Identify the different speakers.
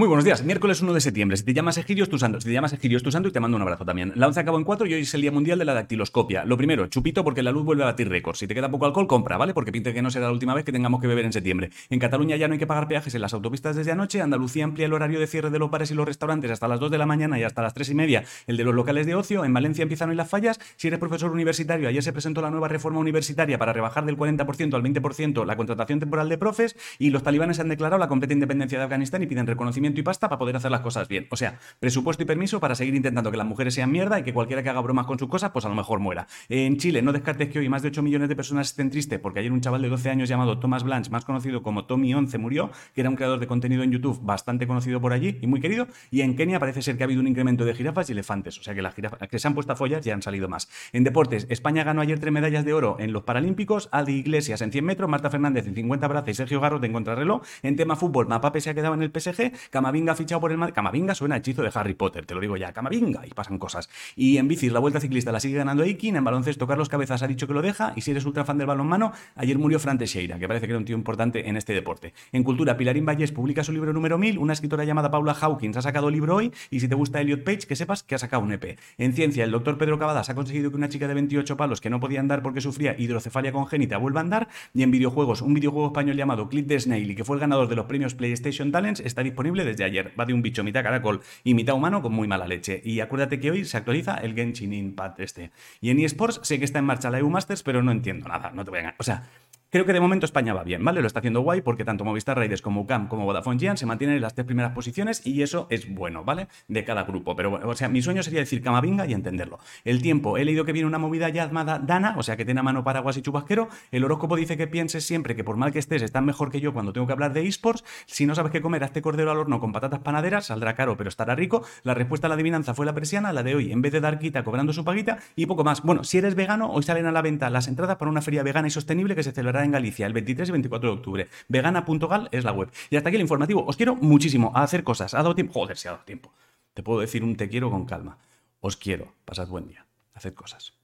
Speaker 1: Muy buenos días. Miércoles 1 de septiembre. Si te llamas Egidio, tu santo. Si te llamas Egidio, tu santo y te mando un abrazo también. La 11 acabó en 4 y hoy es el Día Mundial de la Dactiloscopia. Lo primero, chupito porque la luz vuelve a batir récords. Si te queda poco alcohol, compra, ¿vale? Porque pinta que no será la última vez que tengamos que beber en septiembre. En Cataluña ya no hay que pagar peajes en las autopistas desde anoche. Andalucía amplía el horario de cierre de los bares y los restaurantes hasta las 2 de la mañana y hasta las 3 y media el de los locales de ocio. En Valencia empiezan hoy las fallas. Si eres profesor universitario, ayer se presentó la nueva reforma universitaria para rebajar del 40% al 20% la contratación temporal de profes y los talibanes han declarado la completa independencia de Afganistán y piden reconocimiento y pasta para poder hacer las cosas bien. O sea, presupuesto y permiso para seguir intentando que las mujeres sean mierda y que cualquiera que haga bromas con sus cosas, pues a lo mejor muera. En Chile, no descartes que hoy más de 8 millones de personas estén tristes porque ayer un chaval de 12 años llamado Thomas Blanche, más conocido como Tommy 11, murió, que era un creador de contenido en YouTube bastante conocido por allí y muy querido. Y en Kenia parece ser que ha habido un incremento de jirafas y elefantes. O sea que las jirafas que se han puesto a follas ya han salido más. En deportes, España ganó ayer tres medallas de oro en los Paralímpicos, Aldi Iglesias en 100 metros, Marta Fernández en 50 brazos y Sergio Garro en contrarreloj. En tema fútbol, Mapape se ha quedado en el PSG, Camavinga ha fichado por el Madrid. Camavinga suena hechizo de Harry Potter, te lo digo ya, Camavinga, y pasan cosas. Y en bicis, la vuelta ciclista la sigue ganando Aikin, en baloncesto Carlos Cabezas ha dicho que lo deja, y si eres ultra fan del balonmano, ayer murió Fran Teixeira, que parece que era un tío importante en este deporte. En cultura, Pilarín Valles publica su libro número 1000, una escritora llamada Paula Hawkins ha sacado libro hoy, y si te gusta Elliot Page, que sepas que ha sacado un EP. En ciencia, el doctor Pedro Cavadas ha conseguido que una chica de 28 palos que no podía andar porque sufría hidrocefalia congénita vuelva a andar, y en videojuegos, un videojuego español llamado Clip the Snail, y que fue el ganador de los premios PlayStation Talents, está disponible desde ayer. Va de un bicho mitad caracol y mitad humano con muy mala leche. Y acuérdate que hoy se actualiza el Genshin Impact este. Y en eSports sé que está en marcha la EU Masters, pero no entiendo nada, no te voy a. O sea, Creo que de momento España va bien, ¿vale? Lo está haciendo guay porque tanto Movistar Raiders como UCAM como Vodafone Gian se mantienen en las tres primeras posiciones y eso es bueno, ¿vale? De cada grupo. Pero bueno, o sea, mi sueño sería decir Camavinga y entenderlo. El tiempo, he leído que viene una movida llamada Dana, o sea, que tiene a mano paraguas y chubasquero. El horóscopo dice que pienses siempre que por mal que estés, estás mejor que yo cuando tengo que hablar de esports. Si no sabes qué comer, hazte cordero al horno con patatas panaderas, saldrá caro, pero estará rico. La respuesta a la adivinanza fue la persiana, la de hoy, en vez de dar quita cobrando su paguita y poco más. Bueno, si eres vegano, hoy salen a la venta las entradas para una feria vegana y sostenible que se celebrará en Galicia el 23 y 24 de octubre. Vegana.gal es la web. Y hasta aquí el informativo. Os quiero muchísimo a hacer cosas. ¿Ha dado tiempo? Joder, si ha dado tiempo. Te puedo decir un te quiero con calma. Os quiero. Pasad buen día. Haced cosas.